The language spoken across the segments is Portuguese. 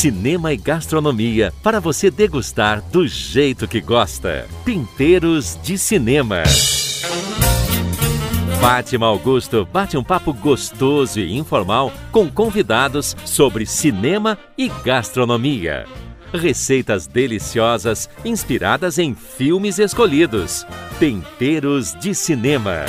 cinema e gastronomia para você degustar do jeito que gosta. Pinteiros de Cinema. Fátima Augusto bate um papo gostoso e informal com convidados sobre cinema e gastronomia. Receitas deliciosas inspiradas em filmes escolhidos. Temperos de Cinema.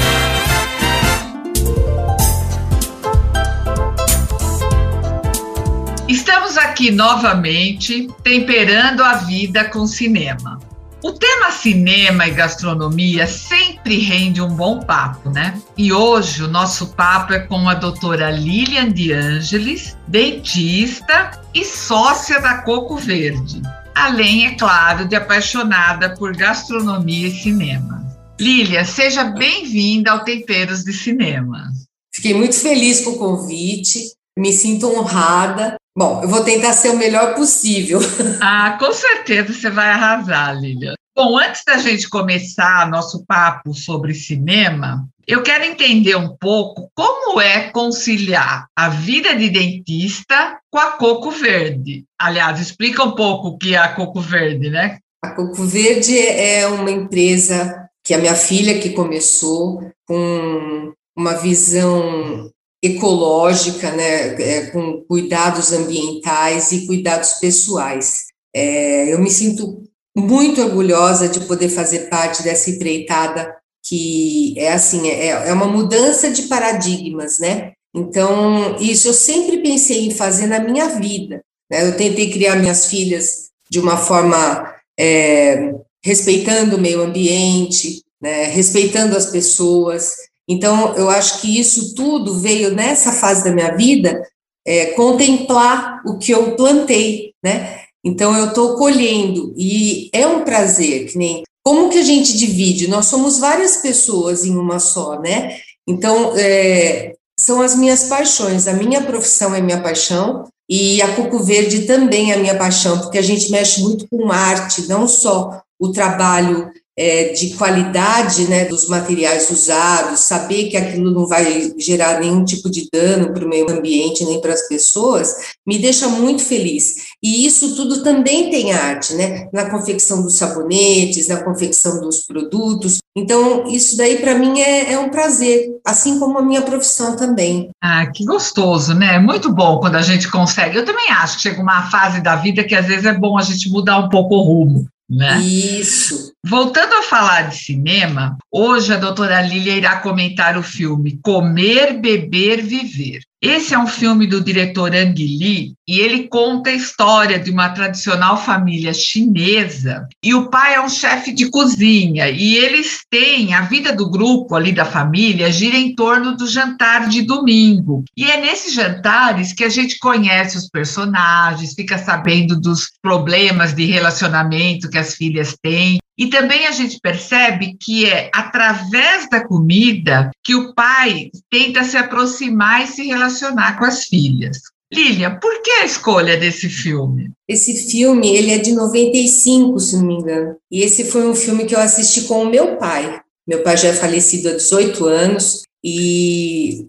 Estamos aqui novamente temperando a vida com cinema. O tema cinema e gastronomia sempre rende um bom papo, né? E hoje o nosso papo é com a doutora Lilian De Angelis, dentista e sócia da Coco Verde. Além, é claro, de apaixonada por gastronomia e cinema. Lília, seja bem-vinda ao Temperos de Cinema. Fiquei muito feliz com o convite, me sinto honrada Bom, eu vou tentar ser o melhor possível. Ah, com certeza você vai arrasar, Lilian. Bom, antes da gente começar nosso papo sobre cinema, eu quero entender um pouco como é conciliar a vida de dentista com a Coco Verde. Aliás, explica um pouco o que é a Coco Verde, né? A Coco Verde é uma empresa que a minha filha que começou com uma visão ecológica, né, é, com cuidados ambientais e cuidados pessoais. É, eu me sinto muito orgulhosa de poder fazer parte dessa empreitada que é assim, é, é uma mudança de paradigmas, né? Então, isso eu sempre pensei em fazer na minha vida. Né? Eu tentei criar minhas filhas de uma forma é, respeitando o meio ambiente, né? respeitando as pessoas, então, eu acho que isso tudo veio nessa fase da minha vida é, contemplar o que eu plantei, né? Então, eu estou colhendo e é um prazer, que nem como que a gente divide? Nós somos várias pessoas em uma só, né? Então, é, são as minhas paixões. A minha profissão é minha paixão e a Coco Verde também é minha paixão, porque a gente mexe muito com arte, não só o trabalho é, de qualidade né, dos materiais usados, saber que aquilo não vai gerar nenhum tipo de dano para o meio ambiente nem para as pessoas, me deixa muito feliz. E isso tudo também tem arte, né? Na confecção dos sabonetes, na confecção dos produtos. Então, isso daí para mim é, é, um prazer, assim como a minha profissão também. Ah, que gostoso, né? Muito bom quando a gente consegue. Eu também acho que chega uma fase da vida que às vezes é bom a gente mudar um pouco o rumo. Né? Isso. Voltando a falar de cinema, hoje a doutora Lília irá comentar o filme Comer, Beber, Viver. Esse é um filme do diretor Ang Lee e ele conta a história de uma tradicional família chinesa e o pai é um chefe de cozinha e eles têm a vida do grupo ali da família gira em torno do jantar de domingo. E é nesses jantares que a gente conhece os personagens, fica sabendo dos problemas de relacionamento que as filhas têm e também a gente percebe que é através da comida que o pai tenta se aproximar e se relacionar com as filhas. Lilian, por que a escolha desse filme? Esse filme, ele é de 95, se não me engano. E esse foi um filme que eu assisti com o meu pai. Meu pai já é falecido há 18 anos e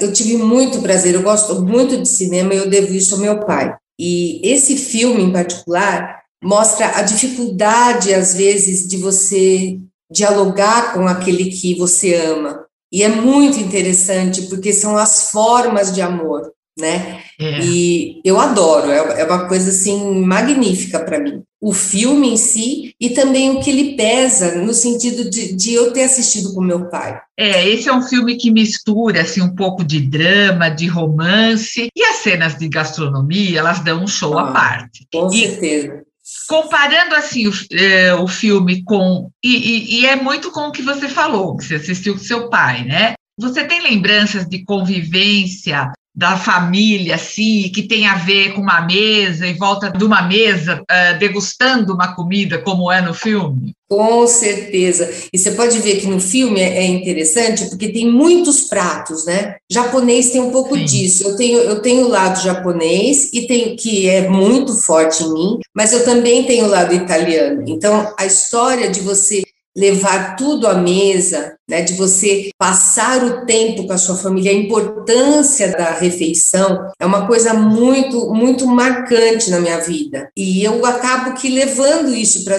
eu tive muito prazer, eu gosto muito de cinema e eu devo isso ao meu pai. E esse filme em particular, mostra a dificuldade, às vezes, de você dialogar com aquele que você ama. E é muito interessante, porque são as formas de amor, né? É. E eu adoro, é, é uma coisa, assim, magnífica para mim. O filme em si e também o que ele pesa, no sentido de, de eu ter assistido com meu pai. É, esse é um filme que mistura, assim, um pouco de drama, de romance, e as cenas de gastronomia, elas dão um show ah, à parte. Com e, certeza comparando assim o, é, o filme com e, e, e, é muito com o que você falou que você assistiu com seu pai, né? Você tem lembranças de convivência da família, assim, que tem a ver com uma mesa, em volta de uma mesa, uh, degustando uma comida, como é no filme? Com certeza. E você pode ver que no filme é, é interessante, porque tem muitos pratos, né? Japonês tem um pouco Sim. disso. Eu tenho, eu tenho o lado japonês, e tenho que é muito forte em mim, mas eu também tenho o lado italiano. Então, a história de você levar tudo à mesa, né, de você passar o tempo com a sua família, a importância da refeição é uma coisa muito, muito marcante na minha vida. E eu acabo que levando isso para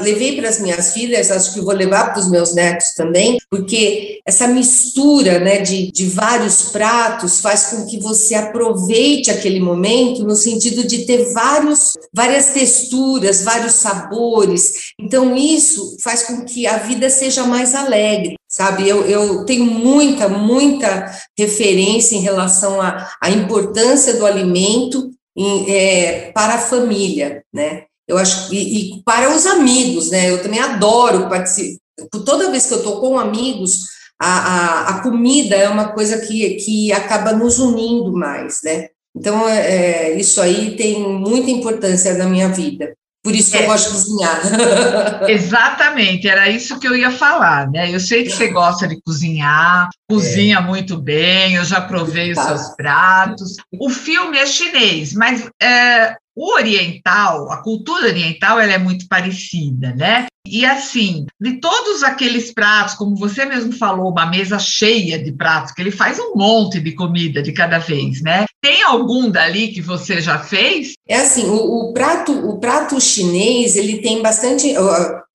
levei para as minhas filhas, acho que vou levar para os meus netos também, porque essa mistura, né, de, de vários pratos faz com que você aproveite aquele momento no sentido de ter vários, várias texturas, vários sabores. Então isso faz com que a vida seja mais alegre sabe? Eu, eu tenho muita, muita referência em relação à, à importância do alimento em, é, para a família, né? Eu acho e, e, para os amigos, né? Eu também adoro participar. Toda vez que eu estou com amigos, a, a, a, comida é uma coisa que, que acaba nos unindo mais, né? Então, é, isso aí tem muita importância na minha vida. Por isso que é. eu gosto de cozinhar. Exatamente, era isso que eu ia falar, né? Eu sei que você gosta de cozinhar, cozinha é. muito bem, eu já provei os tá. seus pratos. O filme é chinês, mas é, o oriental, a cultura oriental, ela é muito parecida, né? E assim, de todos aqueles pratos, como você mesmo falou, uma mesa cheia de pratos, que ele faz um monte de comida de cada vez, né? Tem algum dali que você já fez? É assim, o, o prato, o prato chinês, ele tem bastante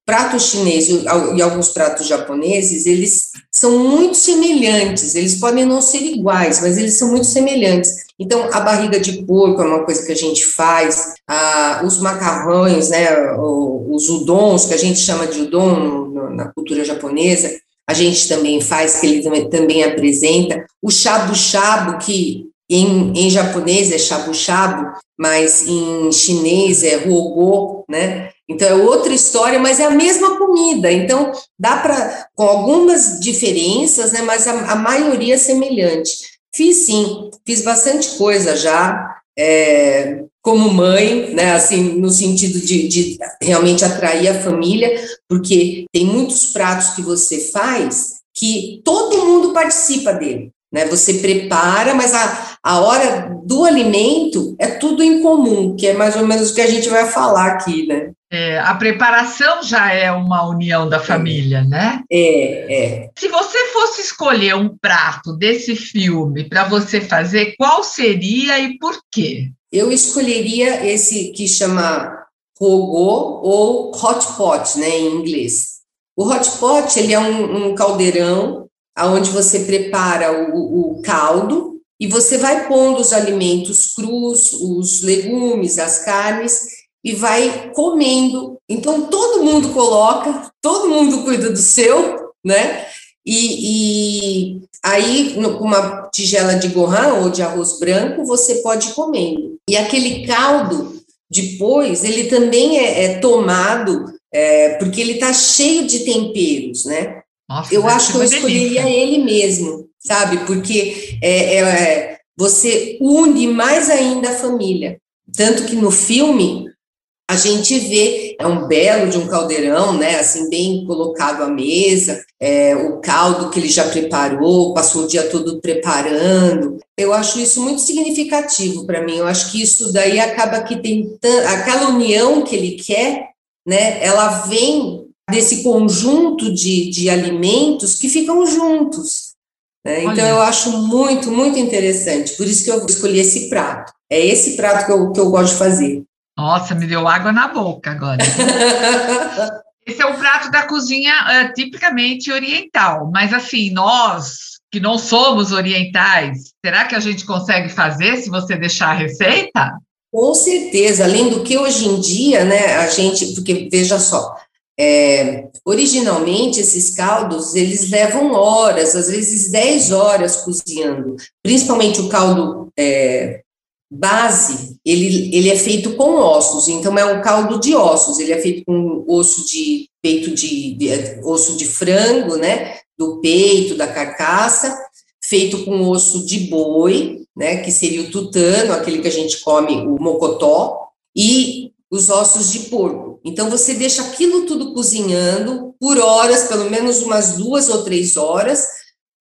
prato chinês e alguns pratos japoneses, eles são muito semelhantes, eles podem não ser iguais, mas eles são muito semelhantes. Então, a barriga de porco é uma coisa que a gente faz, ah, os macarrões, né, os udons, que a gente chama de udon na cultura japonesa, a gente também faz, que ele também, apresenta. O shabu-shabu, que em, em japonês é shabu-shabu, mas em chinês é rogo, né? Então é outra história, mas é a mesma comida. Então dá para, com algumas diferenças, né? Mas a, a maioria é semelhante. Fiz sim, fiz bastante coisa já, é, como mãe, né, assim, no sentido de, de, realmente atrair a família, porque tem muitos pratos que você faz que todo mundo participa dele. Né? Você prepara, mas a, a hora do alimento é tudo em comum, que é mais ou menos o que a gente vai falar aqui, né? É, a preparação já é uma união da família, é. né? É, é. Se você fosse escolher um prato desse filme para você fazer, qual seria e por quê? Eu escolheria esse que chama rogo ou hot pot, né, em inglês. O hot pot ele é um, um caldeirão aonde você prepara o, o caldo e você vai pondo os alimentos crus, os legumes, as carnes e vai comendo. Então todo mundo coloca, todo mundo cuida do seu, né? E, e aí, com uma tigela de gohan ou de arroz branco, você pode ir comendo. E aquele caldo, depois, ele também é, é tomado, é, porque ele está cheio de temperos, né? Nossa, eu acho que eu escolheria delícia. ele mesmo, sabe? Porque é, é, você une mais ainda a família. Tanto que no filme a gente vê é um belo de um caldeirão, né? Assim bem colocado à mesa, é, o caldo que ele já preparou, passou o dia todo preparando. Eu acho isso muito significativo para mim. Eu acho que isso daí acaba que tem aquela união que ele quer, né? Ela vem desse conjunto de, de alimentos que ficam juntos. Né? Então, eu acho muito, muito interessante. Por isso que eu escolhi esse prato. É esse prato que eu, que eu gosto de fazer. Nossa, me deu água na boca agora. esse é um prato da cozinha uh, tipicamente oriental, mas assim, nós que não somos orientais, será que a gente consegue fazer se você deixar a receita? Com certeza, além do que hoje em dia, né, a gente, porque veja só, é, originalmente, esses caldos, eles levam horas, às vezes 10 horas cozinhando, principalmente o caldo é, base, ele, ele é feito com ossos, então é um caldo de ossos, ele é feito com osso de peito de, de osso de frango, né, do peito, da carcaça, feito com osso de boi, né, que seria o tutano, aquele que a gente come, o mocotó, e os ossos de porco. Então, você deixa aquilo tudo cozinhando por horas, pelo menos umas duas ou três horas,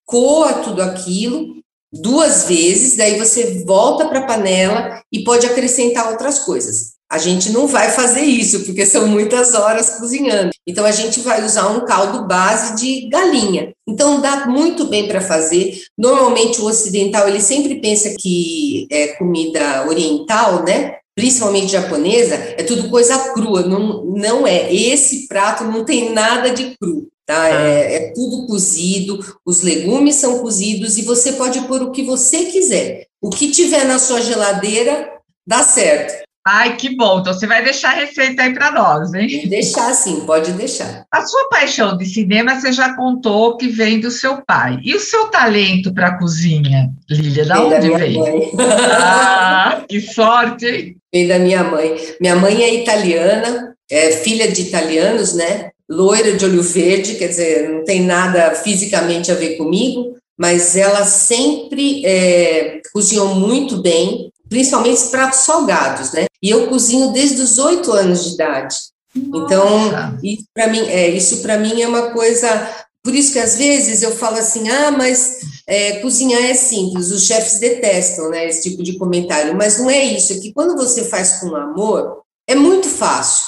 coa tudo aquilo duas vezes, daí você volta para a panela e pode acrescentar outras coisas. A gente não vai fazer isso, porque são muitas horas cozinhando. Então a gente vai usar um caldo base de galinha. Então dá muito bem para fazer. Normalmente o ocidental ele sempre pensa que é comida oriental, né? Principalmente japonesa, é tudo coisa crua. Não, não é. Esse prato não tem nada de cru. Tá? É, é, tudo cozido, os legumes são cozidos e você pode pôr o que você quiser. O que tiver na sua geladeira, dá certo. Ai, que bom. Então você vai deixar a receita aí para nós, hein? Deixar sim, pode deixar. A sua paixão de cinema você já contou que vem do seu pai. E o seu talento para cozinha, Lília, da onde da vem? Mãe. Ah, que sorte, hein? Vem da minha mãe. Minha mãe é italiana, é filha de italianos, né? Loira de olho verde, quer dizer, não tem nada fisicamente a ver comigo, mas ela sempre é, cozinhou muito bem, principalmente pratos salgados, né? E eu cozinho desde os oito anos de idade. Então, Nossa. isso para mim, é, isso mim é uma coisa. Por isso que às vezes eu falo assim, ah, mas é, cozinhar é simples. Os chefes detestam, né, esse tipo de comentário. Mas não é isso. É que quando você faz com amor, é muito fácil,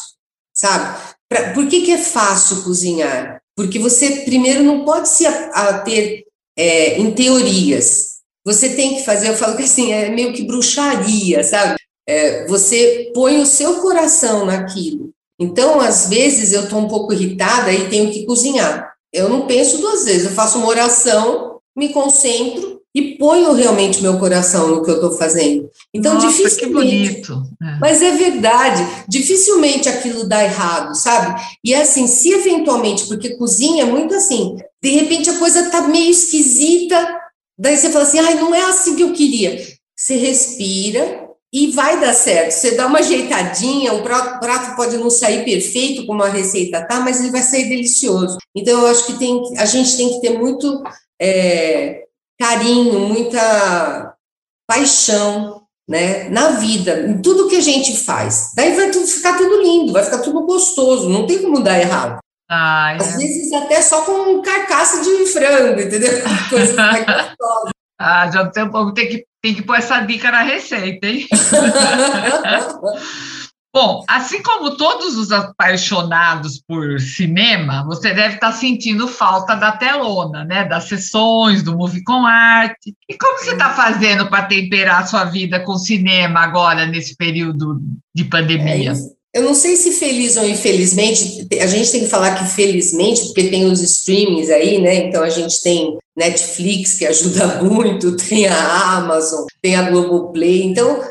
sabe? Pra, por que, que é fácil cozinhar? Porque você primeiro não pode se ater é, em teorias. Você tem que fazer, eu falo que assim, é meio que bruxaria, sabe? É, você põe o seu coração naquilo. Então, às vezes, eu estou um pouco irritada e tenho que cozinhar. Eu não penso duas vezes, eu faço uma oração, me concentro e ponho realmente meu coração no que eu estou fazendo. Então, Nossa, dificilmente. que bonito. É. Mas é verdade, dificilmente aquilo dá errado, sabe? E é assim, se eventualmente, porque cozinha é muito assim, de repente a coisa tá meio esquisita, daí você fala assim, ai, não é assim que eu queria. Você respira e vai dar certo. Você dá uma ajeitadinha, o prato, prato pode não sair perfeito como a receita tá, mas ele vai sair delicioso. Então eu acho que tem, a gente tem que ter muito é, carinho, muita paixão né, na vida, em tudo que a gente faz. Daí vai tudo, ficar tudo lindo, vai ficar tudo gostoso, não tem como dar errado. Ai, Às vezes até só com carcaça de frango, entendeu? Coisa mais gostosa. ah, já tem, tem, que, tem que pôr essa dica na receita, hein? Bom, assim como todos os apaixonados por cinema, você deve estar sentindo falta da telona, né? Das sessões, do movie com arte. E como você está fazendo para temperar a sua vida com cinema agora, nesse período de pandemia? É eu não sei se feliz ou infelizmente, a gente tem que falar que felizmente, porque tem os streamings aí, né? Então a gente tem Netflix que ajuda muito, tem a Amazon, tem a Globoplay. Então,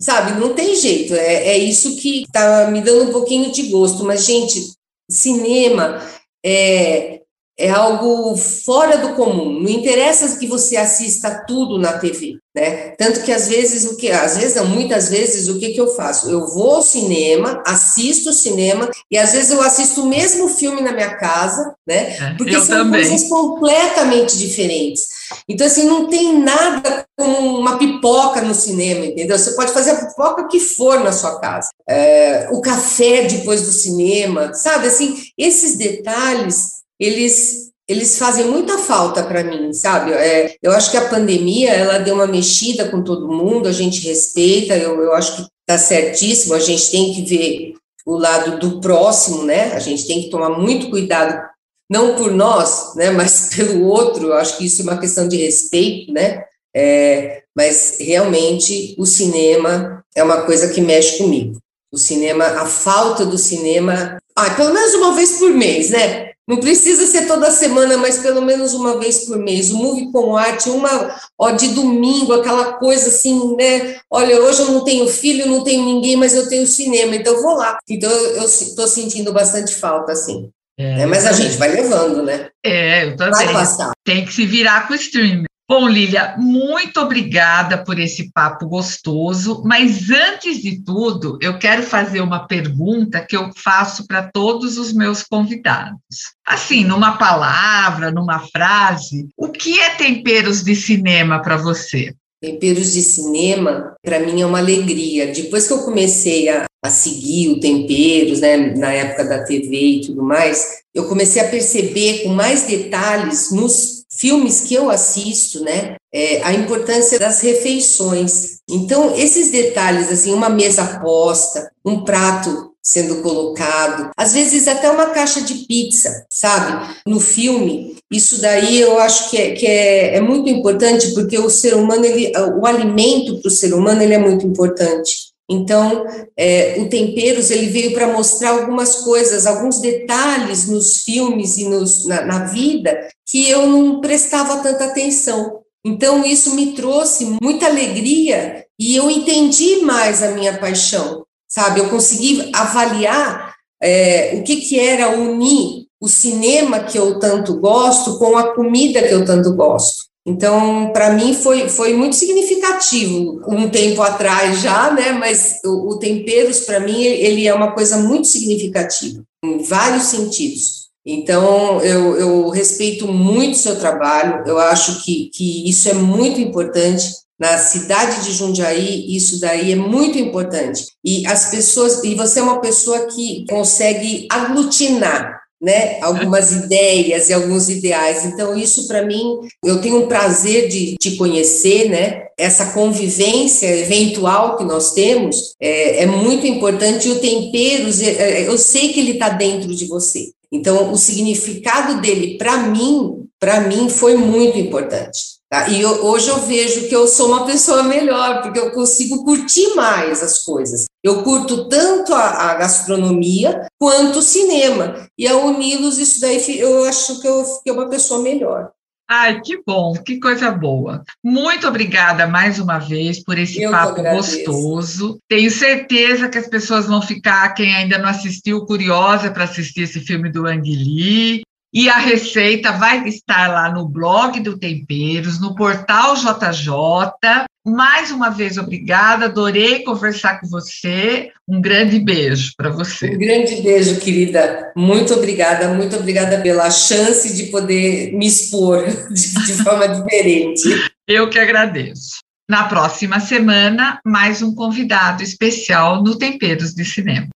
sabe, não tem jeito. É, é isso que tá me dando um pouquinho de gosto. Mas, gente, cinema é, é algo fora do comum. Não interessa que você assista tudo na TV, né? Tanto que às vezes o que, às vezes não, muitas vezes o que que eu faço? Eu vou ao cinema, assisto o cinema e às vezes eu assisto o mesmo filme na minha casa, né? Porque eu são também. coisas completamente diferentes. Então assim, não tem nada como uma pipoca no cinema, entendeu? Você pode fazer a pipoca que for na sua casa. É, o café depois do cinema, sabe? Assim, esses detalhes eles eles fazem muita falta para mim, sabe? É, eu acho que a pandemia ela deu uma mexida com todo mundo, a gente respeita, eu, eu acho que está certíssimo, a gente tem que ver o lado do próximo, né? A gente tem que tomar muito cuidado, não por nós, né? Mas pelo outro, eu acho que isso é uma questão de respeito, né? É, mas realmente o cinema é uma coisa que mexe comigo. O cinema, a falta do cinema, ah, pelo menos uma vez por mês, né? Não precisa ser toda semana, mas pelo menos uma vez por mês. O Movie com Arte, uma ó, de domingo, aquela coisa assim, né? Olha, hoje eu não tenho filho, não tenho ninguém, mas eu tenho cinema, então eu vou lá. Então eu estou sentindo bastante falta, assim. É, né? Mas a gente vai levando, né? É, eu também. Vai passar. Tem que se virar com o streaming. Bom, Lília, muito obrigada por esse papo gostoso, mas antes de tudo, eu quero fazer uma pergunta que eu faço para todos os meus convidados. Assim, numa palavra, numa frase, o que é temperos de cinema para você? Temperos de cinema, para mim, é uma alegria. Depois que eu comecei a, a seguir o Temperos, né, na época da TV e tudo mais, eu comecei a perceber com mais detalhes nos filmes que eu assisto, né, é, a importância das refeições. Então, esses detalhes, assim, uma mesa posta, um prato sendo colocado, às vezes até uma caixa de pizza, sabe? No filme, isso daí eu acho que é, que é, é muito importante, porque o ser humano, ele, o alimento para o ser humano, ele é muito importante. Então, é, o Temperos ele veio para mostrar algumas coisas, alguns detalhes nos filmes e nos, na, na, vida que eu não prestava tanta atenção. Então, isso me trouxe muita alegria e eu entendi mais a minha paixão sabe? Eu consegui avaliar é, o que, que era unir o cinema que eu tanto gosto com a comida que eu tanto gosto. Então, para mim foi, foi muito significativo um tempo atrás já, né? Mas o, o Temperos para mim ele é uma coisa muito significativa em vários sentidos. Então, eu, eu respeito muito o seu trabalho. Eu acho que, que isso é muito importante na cidade de Jundiaí, isso daí é muito importante. E as pessoas, e você é uma pessoa que consegue aglutinar né, algumas ideias e alguns ideais. Então, isso para mim, eu tenho um prazer de te conhecer, né? Essa convivência eventual que nós temos é, é muito importante. E o temperos, é, é, eu sei que ele está dentro de você. Então, o significado dele, para mim, para mim, foi muito importante. Tá? E eu, hoje eu vejo que eu sou uma pessoa melhor, porque eu consigo curtir mais as coisas. Eu curto tanto a, a gastronomia quanto o cinema. E ao uni-los, isso daí eu acho que eu fiquei uma pessoa melhor. Ai, que bom, que coisa boa. Muito obrigada mais uma vez por esse eu papo gostoso. Tenho certeza que as pessoas vão ficar, quem ainda não assistiu, curiosa para assistir esse filme do Ang Lee. E a receita vai estar lá no blog do Temperos, no portal JJ. Mais uma vez, obrigada, adorei conversar com você. Um grande beijo para você. Um grande beijo, querida. Muito obrigada, muito obrigada pela chance de poder me expor de, de forma diferente. Eu que agradeço. Na próxima semana, mais um convidado especial no Temperos de Cinema.